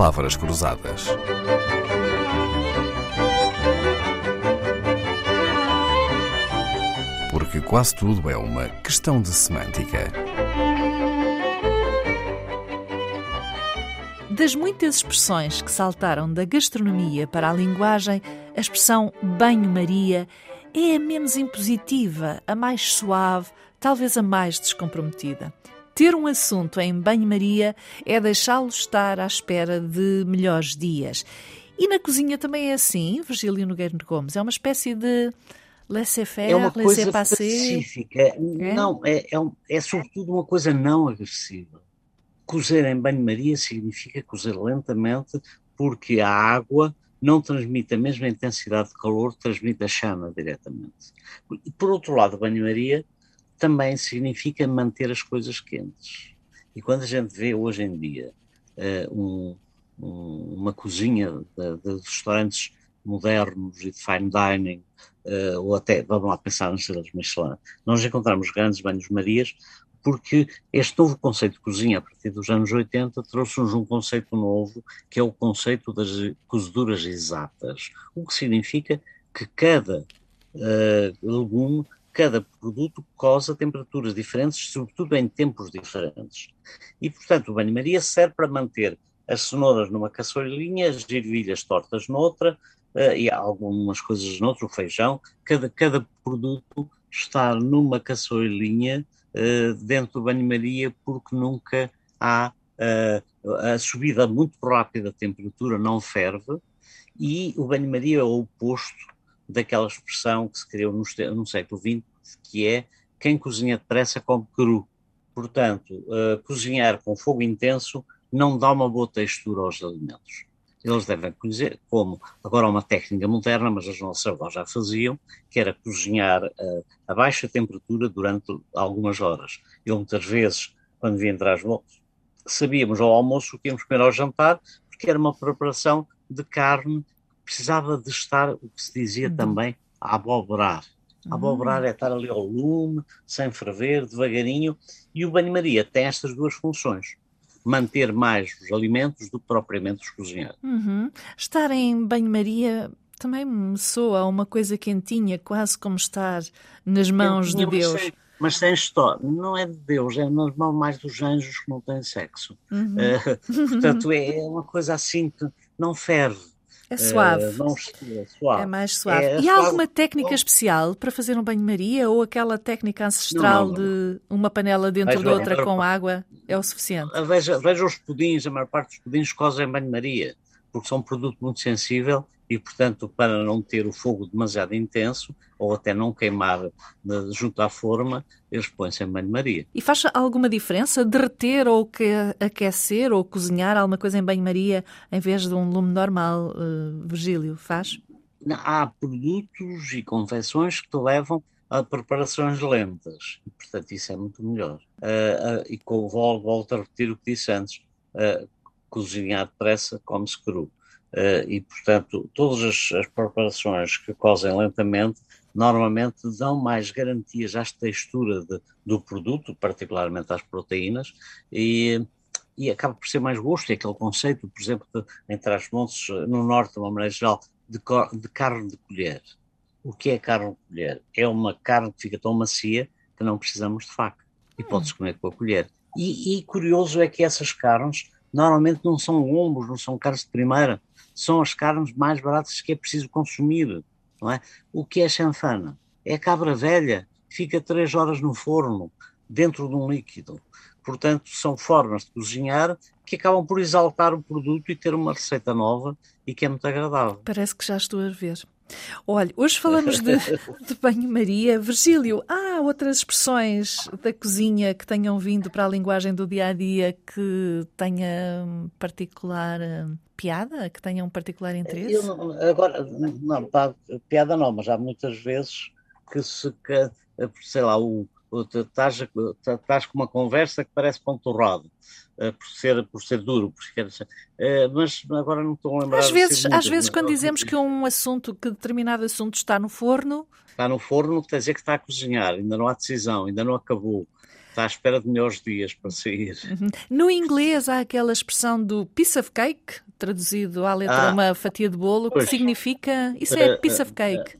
palavras cruzadas. Porque quase tudo é uma questão de semântica. Das muitas expressões que saltaram da gastronomia para a linguagem, a expressão banho-maria é a menos impositiva, a mais suave, talvez a mais descomprometida. Ter um assunto em banho-maria é deixá-lo estar à espera de melhores dias. E na cozinha também é assim, Virgílio Nogueira Gomes? É uma espécie de laissez-faire, é uma coisa pacífica. É? Não, é, é, é sobretudo uma coisa não agressiva. Cozer em banho-maria significa cozer lentamente, porque a água não transmite a mesma intensidade de calor, transmite a chama diretamente. E, por outro lado, banho-maria também significa manter as coisas quentes. E quando a gente vê hoje em dia uh, um, um, uma cozinha de, de, restaurantes modernos e de fine dining, uh, ou até, vamos lá pensar nas estrelas Michelin, nós encontramos grandes banhos-marias porque este novo conceito de cozinha, a partir dos anos 80, trouxe-nos um conceito novo, que é o conceito das cozeduras exatas, o que significa que cada uh, legume, cada produto coze a temperaturas diferentes, sobretudo em tempos diferentes. E, portanto, o banho-maria serve para manter as cenouras numa caçolinha, as ervilhas tortas noutra, uh, e algumas coisas noutra, o feijão, cada, cada produto está numa caçolinha uh, dentro do banho-maria porque nunca há uh, a subida muito rápida da temperatura, não ferve, e o banho-maria é o oposto daquela expressão que se criou no, no, século XX, que é quem cozinha depressa come cru. Portanto, uh, cozinhar com fogo intenso não dá uma boa textura aos alimentos eles devem conhecer, como agora uma técnica moderna, mas as nossas avós já faziam, que era cozinhar uh, a baixa temperatura durante algumas horas. Eu muitas vezes, quando vi entrar as mãos, sabíamos ao almoço o que íamos comer ao jantar, porque era uma preparação de carne que precisava de estar, o que se dizia uhum. também, a aboborar. A aboborar é estar ali ao lume, sem ferver, devagarinho, e o banho-maria tem estas duas funções manter mais os alimentos do que propriamente os cozinhar. Uhum. Estar em banho-maria também me soa uma coisa quentinha, quase como estar nas mãos de Deus. Sem, mas sem história, não é de Deus, é nas mãos mais dos anjos que não têm sexo. Uhum. Uh, portanto, é, é uma coisa assim que não ferve. É suave. Uh, não, é suave. É mais suave. É, e há alguma técnica especial para fazer um banho-maria ou aquela técnica ancestral não, de uma panela dentro veja, de outra com água é o suficiente? Veja, veja os pudins, a maior parte dos pudins cozem em banho-maria, porque são um produto muito sensível e, portanto, para não ter o fogo demasiado intenso ou até não queimar junto à forma, eles põem-se em banho-maria. E faz alguma diferença derreter ou que aquecer ou cozinhar alguma coisa em banho-maria em vez de um lume normal, uh, Virgílio? Faz? Há produtos e confecções que te levam a preparações lentas, e, portanto isso é muito melhor. Uh, uh, e com, volto a repetir o que disse antes, cozinhar depressa come-se cru. Uh, e, portanto, todas as, as, preparações que cozem lentamente normalmente dão mais garantias à textura de, do produto, particularmente às proteínas, e, e acaba por ser mais gosto. E aquele conceito, por exemplo, de, entre as montes no norte, de uma maneira geral, de, de carne de colher. O que é carne de colher? É uma carne que fica tão macia que não precisamos de faca e pode-se comer com a colher. E, e curioso é que essas carnes normalmente não são lombos, não são carnes de primeira, são as carnes mais baratas que é preciso consumir, não é? O que é chanfana? É cabra velha, fica três horas no forno, dentro de um líquido. Portanto, são formas de cozinhar que acabam por exaltar o produto e ter uma receita nova e que é muito agradável. Parece que já estou a ver. Olha, hoje falamos de, de banho-maria. Virgílio, há outras expressões da cozinha que tenham vindo para a linguagem do dia a dia que tenha particular hum, piada, que tenham particular interesse? Eu, agora, não, piada não, mas há muitas vezes que se, que, sei lá, o, estás, estás com uma conversa que parece ponturrado, uh, por, ser, por ser duro, por ser, uh, mas agora não estou a lembrar. Às vezes, às vezes quando dizemos que um assunto, que determinado assunto está no forno... Está no forno, quer dizer que está a cozinhar, ainda não há decisão, ainda não acabou. Está à espera de melhores dias para sair. Uhum. No inglês há aquela expressão do piece of cake, traduzido à letra ah, uma fatia de bolo, pois, que significa. Isso é piece of cake.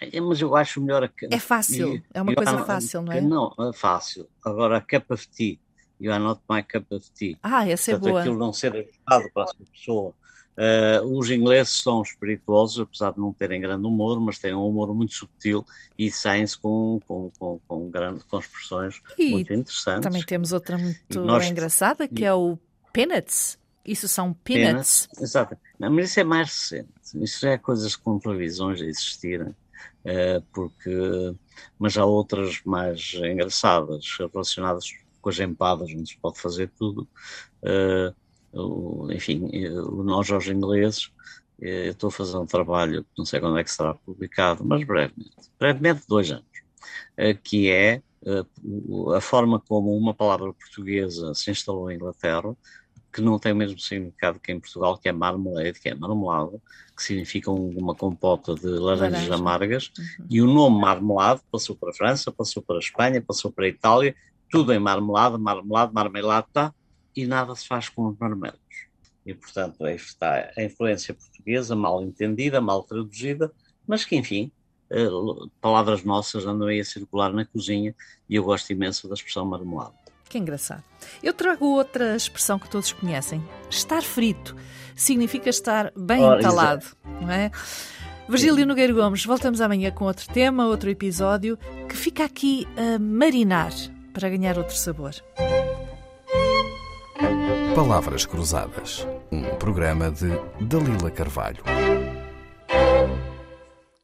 É, mas eu acho melhor. A, é fácil, é uma coisa fácil, não é? Não, é fácil. Agora, a cup of tea. You are not my cup of tea. Ah, essa é Portanto, boa. aquilo não ser adaptado para a pessoa. Uh, os ingleses são espirituosos, apesar de não terem grande humor, mas têm um humor muito subtil e saem-se com, com, com, com, grande, com expressões e muito interessantes. Também temos outra muito nós, engraçada, que e, é o peanuts. Isso são peanuts. peanuts exato. Não, mas isso é mais recente. Isso já é coisas com televisões a existirem. Uh, porque, mas há outras mais engraçadas, relacionadas com as empadas, onde se pode fazer tudo. Uh, enfim, nós aos ingleses, eh, eu estou a fazer um trabalho, não sei quando é que será publicado, mas brevemente, brevemente dois anos, que é a forma como uma palavra portuguesa se instalou em Inglaterra que não tem o mesmo significado que em Portugal, que é marmalade, que é marmelada, que significa uma compota de laranjas Laranja. amargas, uhum. e o nome marmelade passou para a França, passou para a Espanha, passou para a Itália, tudo em marmelada, marmelada, marmelata, e nada se faz com os marmelos. E, portanto, aí está a influência portuguesa, mal entendida, mal traduzida, mas que, enfim, eh, palavras nossas andam aí a circular na cozinha, e eu gosto imenso da expressão marmelada. Que engraçado. Eu trago outra expressão que todos conhecem. Estar frito significa estar bem oh, entalado, exato. não é? Virgílio Nogueiro Gomes, voltamos amanhã com outro tema, outro episódio que fica aqui a marinar para ganhar outro sabor. Palavras Cruzadas, um programa de Dalila Carvalho.